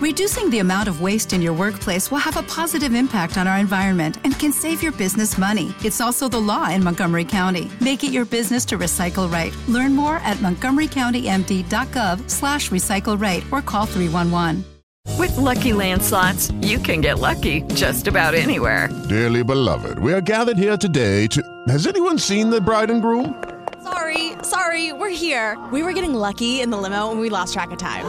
Reducing the amount of waste in your workplace will have a positive impact on our environment and can save your business money. It's also the law in Montgomery County. Make it your business to recycle right. Learn more at montgomerycountymd.gov slash recycle right or call 311. With Lucky Land slots, you can get lucky just about anywhere. Dearly beloved, we are gathered here today to... Has anyone seen the bride and groom? Sorry, sorry, we're here. We were getting lucky in the limo and we lost track of time.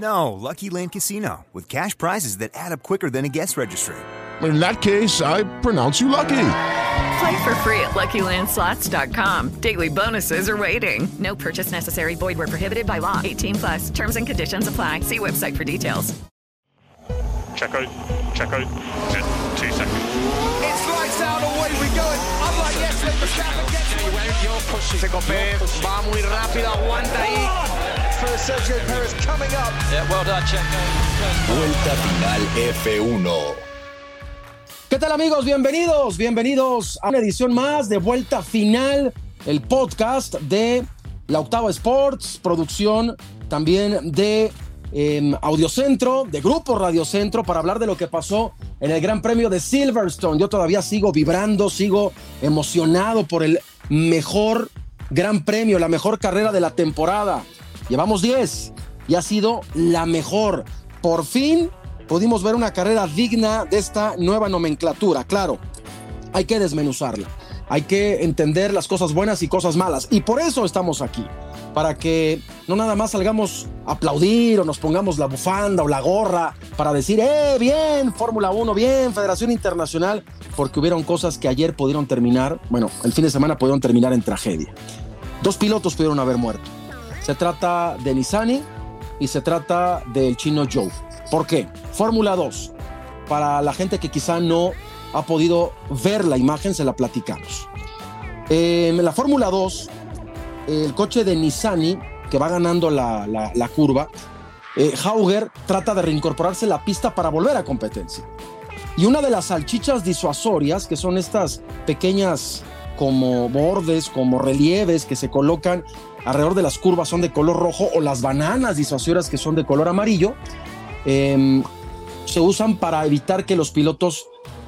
No, Lucky Land Casino, with cash prizes that add up quicker than a guest registry. In that case, I pronounce you lucky. Play for free at LuckyLandSlots.com. Daily bonuses are waiting. No purchase necessary. Void where prohibited by law. 18 plus. Terms and conditions apply. See website for details. Check out. Check out. Two seconds. It's lights out, away we go. I'm like, yes, let Verstappen get Checo Pérez va muy rápido, aguanta ahí. For Sergio Perez coming up. Yeah, well done, Checo. Vuelta final F1. ¿Qué tal amigos? Bienvenidos, bienvenidos a una edición más de Vuelta Final, el podcast de la Octava Sports, producción también de eh, Audiocentro, de Grupo Radiocentro, para hablar de lo que pasó en el Gran Premio de Silverstone. Yo todavía sigo vibrando, sigo emocionado por el mejor Gran Premio, la mejor carrera de la temporada. Llevamos 10 y ha sido la mejor. Por fin pudimos ver una carrera digna de esta nueva nomenclatura. Claro, hay que desmenuzarla. Hay que entender las cosas buenas y cosas malas. Y por eso estamos aquí. Para que no nada más salgamos a aplaudir o nos pongamos la bufanda o la gorra para decir, eh, bien, Fórmula 1, bien, Federación Internacional, porque hubieron cosas que ayer pudieron terminar, bueno, el fin de semana pudieron terminar en tragedia. Dos pilotos pudieron haber muerto. Se trata de Nizani y se trata del chino Joe. ¿Por qué? Fórmula 2. Para la gente que quizá no ha podido ver la imagen, se la platicamos. En la Fórmula 2, el coche de Nizani, que va ganando la, curva, eh, Hauger trata de reincorporarse a la pista para volver a competencia. Y una de las salchichas disuasorias, que son estas pequeñas como bordes, como relieves que se colocan alrededor de las curvas, son de color rojo, o las bananas disuasorias que son de color amarillo, eh, se usan para evitar que los pilotos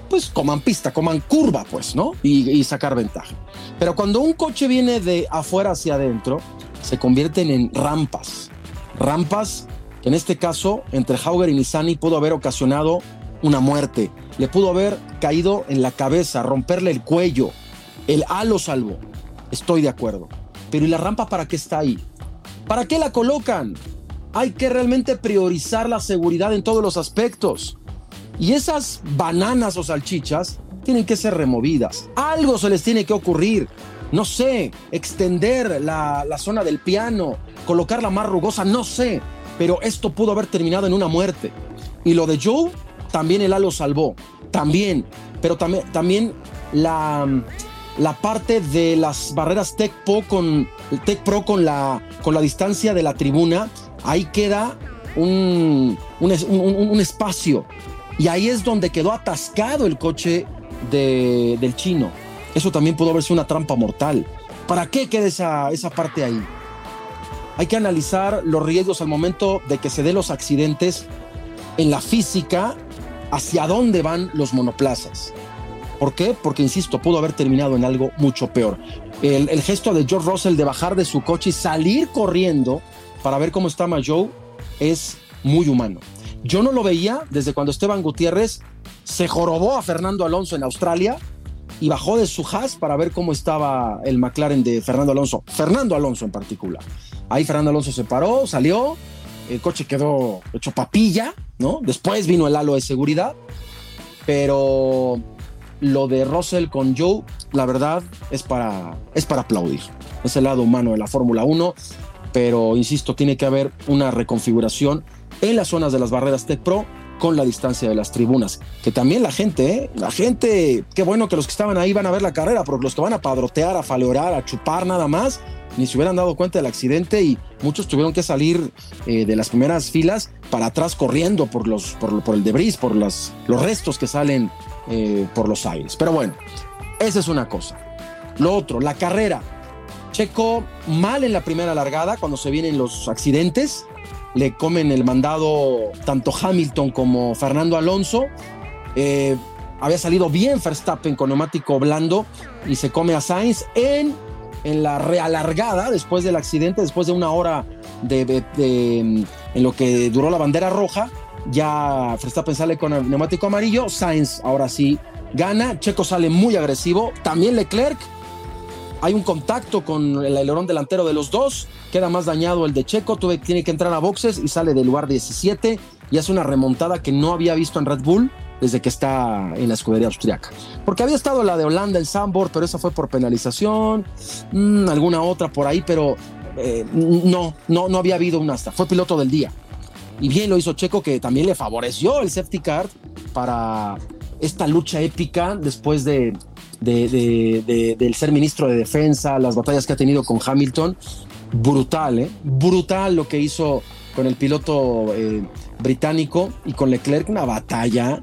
pues coman pista, coman curva, pues, ¿no? Y, y, sacar ventaja. Pero cuando un coche viene de afuera hacia adentro, se convierten en rampas. Rampas que en este caso, entre Hauger y Nizani, pudo haber ocasionado una muerte. Le pudo haber caído en la cabeza, romperle el cuello. El A lo salvó. Estoy de acuerdo. Pero ¿y la rampa para qué está ahí? ¿Para qué la colocan? Hay que realmente priorizar la seguridad en todos los aspectos. Y esas bananas o salchichas tienen que ser removidas. Algo se les tiene que ocurrir. No sé, extender la, la, zona del piano, colocarla más rugosa, no sé. Pero esto pudo haber terminado en una muerte. Y lo de Joe, también el A lo salvó. También. Pero también, también la, la parte de las barreras Tech Pro con, la, con la distancia de la tribuna, ahí queda un, un, un, espacio y ahí es donde quedó atascado el coche de, del chino. Eso también pudo haber sido una trampa mortal. ¿Para qué queda esa, esa parte ahí? Hay que analizar los riesgos al momento de que se den los accidentes en la física, hacia dónde van los monoplazas. ¿Por qué? Porque, insisto, pudo haber terminado en algo mucho peor. El, gesto de George Russell de bajar de su coche y salir corriendo para ver cómo estaba Joe es muy humano. Yo no lo veía desde cuando Esteban Gutiérrez se jorobó a Fernando Alonso en Australia y bajó de su has para ver cómo estaba el McLaren de Fernando Alonso, Fernando Alonso en particular. Ahí Fernando Alonso se paró, salió, el coche quedó hecho papilla, ¿no? Después vino el halo de seguridad, pero lo de Russell con Joe, la verdad, es para, es para aplaudir. Es el lado humano de la Fórmula 1, pero insisto, tiene que haber una reconfiguración en las zonas de las barreras Tech Pro con la distancia de las tribunas. Que también la gente, ¿eh? la gente, qué bueno que los que estaban ahí van a ver la carrera, porque los que van a padrotear, a faleorar, a chupar nada más, ni se hubieran dado cuenta del accidente y muchos tuvieron que salir eh, de las primeras filas para atrás corriendo por, los, por, el debris, por las, los restos que salen eh, por los aires. Pero bueno, esa es una cosa. Lo otro, la carrera. Checo mal en la primera largada cuando se vienen los accidentes le comen el mandado tanto Hamilton como Fernando Alonso. Eh, había salido bien Verstappen con neumático blando y se come a Sainz en, en la realargada después del accidente, después de una hora de, en lo que duró la bandera roja. Ya Verstappen sale con el neumático amarillo, Sainz ahora sí gana, Checo sale muy agresivo, también Leclerc. Hay un contacto con el alerón delantero de los dos, queda más dañado el de Checo, tuve, tiene que entrar a boxes y sale del lugar 17 y hace una remontada que no había visto en Red Bull desde que está en la escudería austriaca. Porque había estado la de Holanda en Sambor, pero esa fue por penalización, mm, alguna otra por ahí, pero eh, no, no, no había habido una hasta. Fue piloto del día. Y bien lo hizo Checo, que también le favoreció el safety car para esta lucha épica después de, del ser ministro de defensa, las batallas que ha tenido con Hamilton. Brutal, ¿eh? Brutal lo que hizo con el piloto eh, británico y con Leclerc, una batalla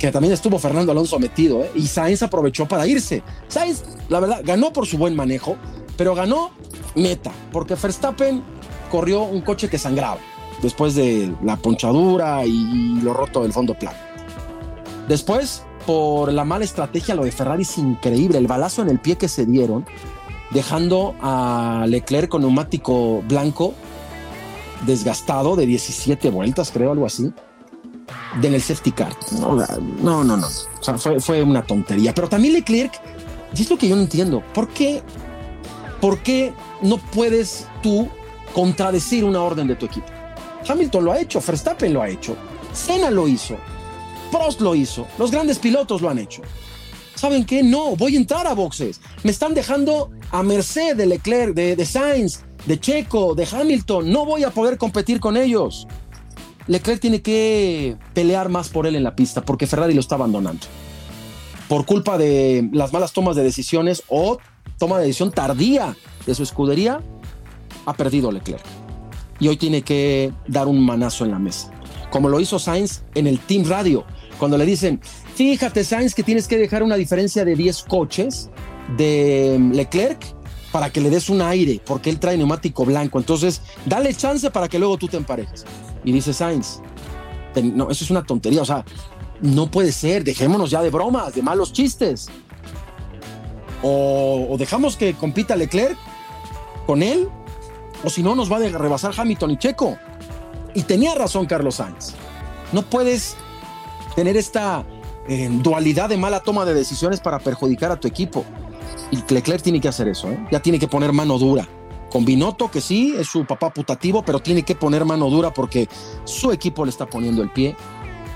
que también estuvo Fernando Alonso metido, ¿eh? y Sainz aprovechó para irse. Sainz, la verdad, ganó por su buen manejo, pero ganó meta, porque Verstappen corrió un coche que sangraba después de la ponchadura y, lo roto del fondo plano. Después, por la mala estrategia, lo de Ferrari es increíble, el balazo en el pie que se dieron, dejando a Leclerc con neumático blanco desgastado de 17 vueltas, creo, algo así en el safety car. No, no, no. O sea, fue, una tontería. Pero también Leclerc, y es lo que yo no entiendo, ¿por qué, ¿por qué no puedes tú contradecir una orden de tu equipo? Hamilton lo ha hecho, Verstappen lo ha hecho, Senna lo hizo, Prost lo hizo, los grandes pilotos lo han hecho. ¿Saben qué? No, voy a entrar a boxes. Me están dejando a merced de Leclerc, de, de Sainz, de Checo, de Hamilton. No voy a poder competir con ellos. Leclerc tiene que pelear más por él en la pista porque Ferrari lo está abandonando. Por culpa de las malas tomas de decisiones o toma de decisión tardía de su escudería, ha perdido Leclerc. Y hoy tiene que dar un manazo en la mesa. Como lo hizo Sainz en el Team Radio, cuando le dicen, fíjate Sainz que tienes que dejar una diferencia de 10 coches de Leclerc para que le des un aire, porque él trae neumático blanco. Entonces, dale chance para que luego tú te emparejes. Y dice Sainz, no, eso es una tontería, o sea, no puede ser, dejémonos ya de bromas, de malos chistes. O, dejamos que compita Leclerc con él, o si no nos va a rebasar Hamilton y Checo. Y tenía razón Carlos Sainz. No puedes tener esta eh, dualidad de mala toma de decisiones para perjudicar a tu equipo. Y Leclerc tiene que hacer eso, ¿eh? ya tiene que poner mano dura con Binotto, que sí, es su papá putativo, pero tiene que poner mano dura porque su equipo le está poniendo el pie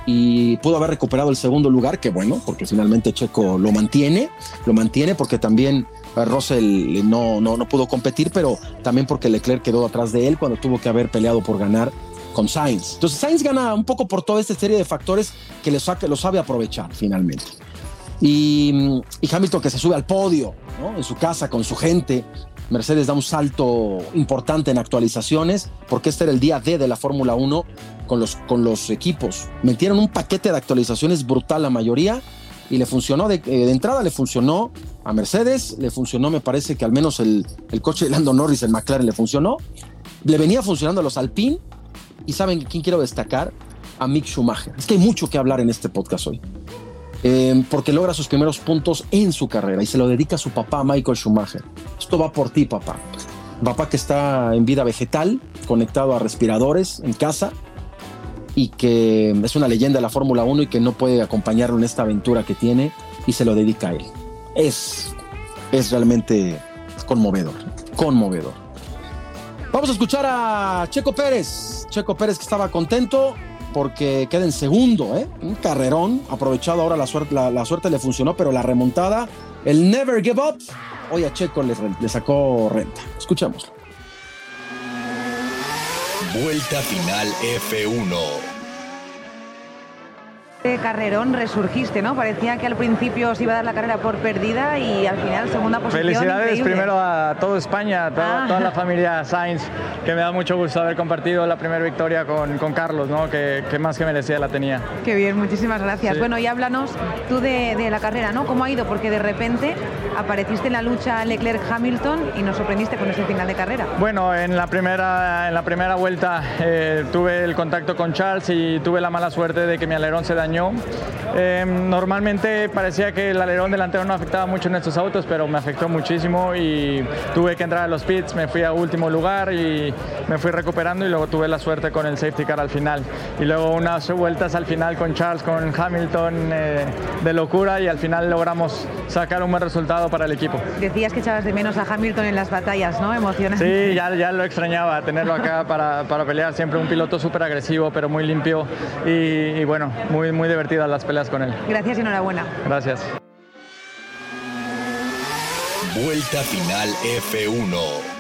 y pudo haber recuperado el segundo lugar, que bueno, porque finalmente Checo lo mantiene, lo mantiene porque también eh, Russell no, no, no pudo competir, pero también porque Leclerc quedó atrás de él cuando tuvo que haber peleado por ganar con Sainz. Entonces Sainz gana un poco por toda esta serie de factores que lo sabe, aprovechar finalmente. Y, y Hamilton que se sube al podio, ¿no? en su casa, con su gente, Mercedes da un salto importante en actualizaciones, porque este era el día D de la Fórmula 1 con los, con los equipos. Metieron un paquete de actualizaciones brutal la mayoría y le funcionó, de, eh, entrada le funcionó a Mercedes, le funcionó, me parece que al menos el, el coche de Lando Norris, el McLaren, le funcionó. Le venía funcionando a los Alpine y ¿saben quién quiero destacar? A Mick Schumacher. Es que hay mucho que hablar en este podcast hoy. Em, porque logra sus primeros puntos en su carrera y se lo dedica a su papá Michael Schumacher. Esto va por ti, papá. Papá que está en vida vegetal, conectado a respiradores en casa y que es una leyenda de la Fórmula 1 y que no puede acompañarlo en esta aventura que tiene y se lo dedica a él. Es, es realmente conmovedor, conmovedor. Vamos a escuchar a Checo Pérez. Checo Pérez que estaba contento porque queda en segundo, ¿eh? Un carrerón, aprovechado ahora la suerte, la, suerte le funcionó, pero la remontada, el never give up, hoy a Checo le, le sacó renta. Escuchemos. Vuelta final F1. De carrerón resurgiste, ¿no? Parecía que al principio os iba a dar la carrera por perdida y al final segunda posición. Felicidades increíble. primero a toda España, a toda, Ah. toda la familia Sainz, que me da mucho gusto haber compartido la primera victoria con, con Carlos, ¿no? que, que más que merecía la tenía. Qué bien, muchísimas gracias. Sí. Bueno, y háblanos tú de, de la carrera, ¿no? ¿Cómo ha ido? Porque de repente apareciste en la lucha Leclerc-Hamilton y nos sorprendiste con ese final de carrera. Bueno, en la primera, en la primera vuelta eh, tuve el contacto con Charles y tuve la mala suerte de que mi alerón se dañó. Eh, normalmente parecía que el alerón delantero no afectaba mucho en estos autos, pero me afectó muchísimo y tuve que entrar a los pits, me fui a último lugar y me fui recuperando y luego tuve la suerte con el safety car al final. Y luego unas vueltas al final con Charles, con Hamilton eh, de locura y al final logramos sacar un buen resultado para el equipo. Decías que echabas de menos a Hamilton en las batallas, ¿no? Emocionante. Sí, ya, ya lo extrañaba, tenerlo acá para, para pelear. Siempre un piloto súper agresivo, pero muy limpio y, y bueno, muy, muy divertidas las peleas con él. Gracias y enhorabuena. Gracias. Vuelta final F1.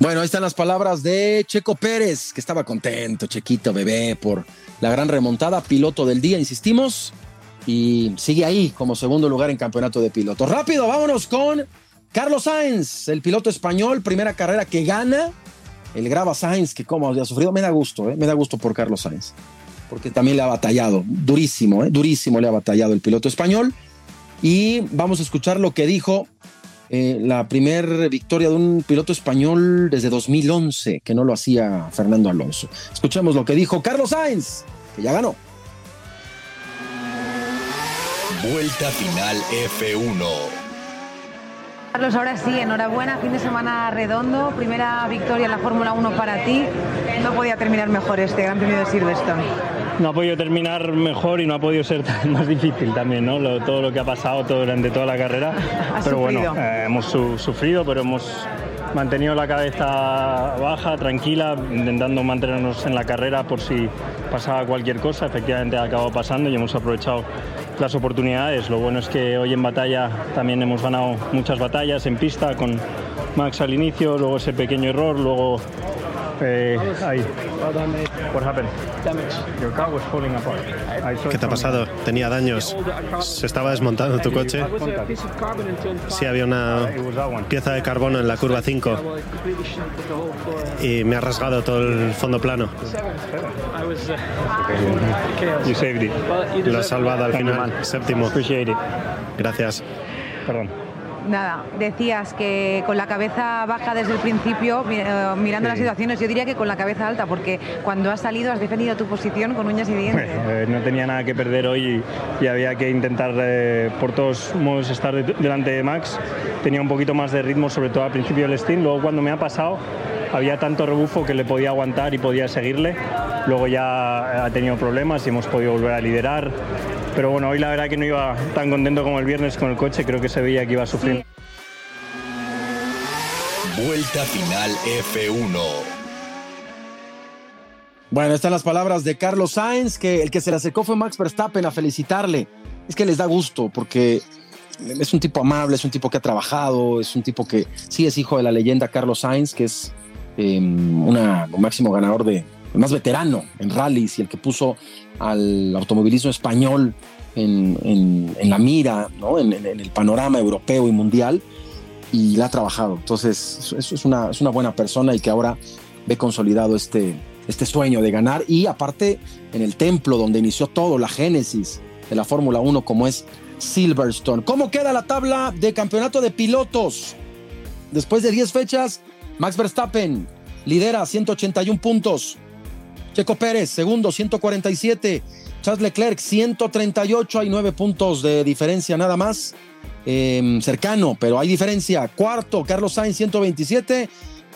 Bueno, ahí están las palabras de Checo Pérez, que estaba contento, Chequito bebé, por la gran remontada, piloto del día, insistimos, y sigue ahí como segundo lugar en campeonato de pilotos. Rápido, vámonos con Carlos Sainz, el piloto español, primera carrera que gana, el Grava Sainz, que como había sufrido, me da gusto, ¿eh? me da gusto por Carlos Sainz, porque también le ha batallado, durísimo, ¿eh? durísimo le ha batallado el piloto español, y vamos a escuchar lo que dijo eh, la primer victoria de un piloto español desde 2011, que no lo hacía Fernando Alonso. Escuchemos lo que dijo Carlos Sainz, que ya ganó. Vuelta final F1. Carlos, ahora sí, enhorabuena, fin de semana redondo, primera victoria en la Fórmula 1 para ti. No podía terminar mejor este Gran Premio de Silverstone. no ha podido terminar mejor y no ha podido ser más difícil también, ¿no? Lo- todo lo que ha pasado todo, durante toda la carrera. Pero sufrido. bueno, eh, hemos su- sufrido, pero hemos mantenido la cabeza baja, tranquila, intentando mantenernos en la carrera por si pasaba cualquier cosa. Efectivamente ha acabado pasando y hemos aprovechado las oportunidades. Lo bueno es que hoy en batalla también hemos ganado muchas batallas en pista con Max al inicio, luego ese pequeño error, luego eh, ahí. What happened? Your car was falling apart. I saw ¿Qué te ha pasado? Tenía daños. ¿Se estaba desmontando tu coche? Sí, había una pieza de carbono en la curva 5 y me ha rasgado todo el fondo plano. Lo has salvado al final, séptimo. Gracias. Perdón. Nada, decías que con la cabeza baja desde el principio, eh, mirando las situaciones, yo diría que con la cabeza alta, porque cuando has salido has defendido tu posición con uñas y dientes. Eh, no tenía nada que perder hoy y, y había que intentar eh, por todos modos estar de- delante de Max. Tenía un poquito más de ritmo, sobre todo al principio del Steam. Luego cuando me ha pasado había tanto rebufo que le podía aguantar y podía seguirle. Luego ya ha tenido problemas y hemos podido volver a liderar. Pero bueno, hoy la verdad que no iba tan contento como el viernes con el coche. Creo que se veía que iba a sufrir. Vuelta final F1. Bueno, están las palabras de Carlos Sainz, que el que se le acercó fue Max Verstappen a felicitarle. Es que les da gusto porque es un tipo amable, es un tipo que ha trabajado, es un tipo que sí es hijo de la leyenda Carlos Sainz, que es eh, una, un máximo ganador de, el más veterano en rallies y el que puso al automovilismo español en, en- la mira, ¿no? en, el panorama europeo y mundial, y la ha trabajado. Entonces, eso es una, es una buena persona y que ahora ve consolidado este, este sueño de ganar. Y aparte, en el templo donde inició todo, la génesis de la Fórmula 1, como es Silverstone. ¿Cómo queda la tabla de campeonato de pilotos? Después de 10 fechas, Max Verstappen lidera 181 puntos. Checo Pérez, segundo, 147. Charles Leclerc, 138. Hay 9 puntos de diferencia nada más. Eh, cercano, pero hay diferencia. Cuarto, Carlos Sainz, 127.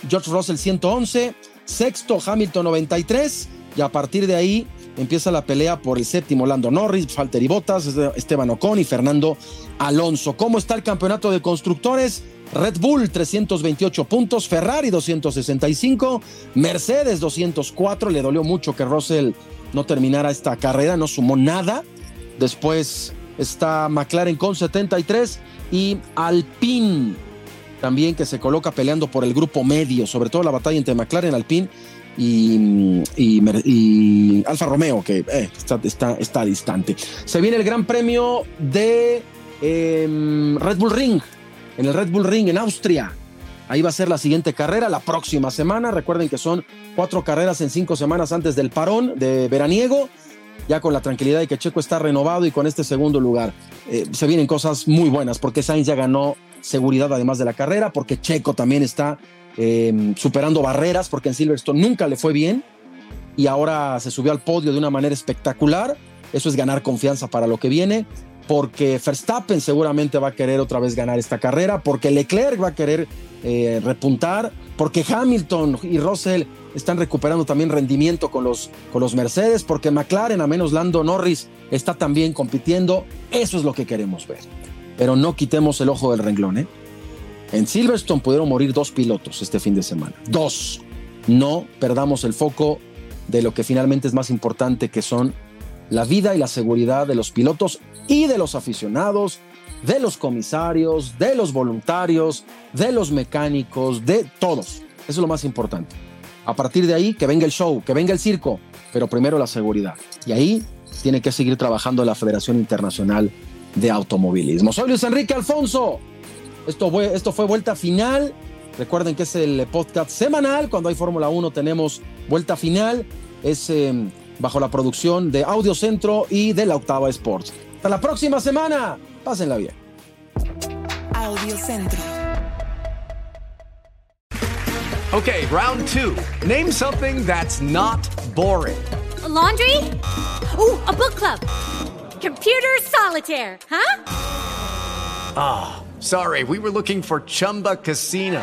George Russell, 111. Sexto, Hamilton, 93. Y a partir de ahí empieza la pelea por el séptimo. Lando Norris, Valtteri Bottas, Esteban Ocon y Fernando Alonso. ¿Cómo está el campeonato de constructores? Red Bull 328 puntos, Ferrari 265, Mercedes 204. Le dolió mucho que Russell no terminara esta carrera, no sumó nada. Después está McLaren con 73 y Alpine también que se coloca peleando por el grupo medio, sobre todo la batalla entre McLaren, Alpine y, Alfa Romeo, que eh, está, distante. Se viene el Gran Premio de em, Red Bull Ring, en el Red Bull Ring en Austria. Ahí va a ser la siguiente carrera la próxima semana. Recuerden que son cuatro carreras en cinco semanas antes del parón de veraniego. Ya con la tranquilidad de que Checo está renovado y con este segundo lugar. Eh, se vienen cosas muy buenas porque Sainz ya ganó seguridad además de la carrera, porque Checo también está Em, superando barreras, porque en Silverstone nunca le fue bien y ahora se subió al podio de una manera espectacular. Eso es ganar confianza para lo que viene, porque Verstappen seguramente va a querer otra vez ganar esta carrera, porque Leclerc va a querer eh, repuntar, porque Hamilton y Russell están recuperando también rendimiento con los, con los Mercedes, porque McLaren, a menos Lando Norris, está también compitiendo. Eso es lo que queremos ver. Pero no quitemos el ojo del renglón, ¿eh? En Silverstone pudieron morir dos pilotos este fin de semana. Dos. No perdamos el foco de lo que finalmente es más importante, que son la vida y la seguridad de los pilotos y de los aficionados, de los comisarios, de los voluntarios, de los mecánicos, de todos. Eso es lo más importante. A partir de ahí, que venga el show, que venga el circo, pero primero la seguridad. Y ahí tiene que seguir trabajando la Federación Internacional de Automovilismo. Soy Luis Enrique Alfonso. Esto fue, Vuelta Final. Recuerden que es el podcast semanal. Cuando hay Fórmula 1 tenemos Vuelta Final. Es em, bajo la producción de Audio Centro y de la Octava Sports. Hasta la próxima semana. Pásenla bien. Audio Centro. Okay, round two. Name something that's not boring. laundry? Ooh, a book club. Computer solitaire, huh? Ah. Sorry, we were looking for Chumba Casino.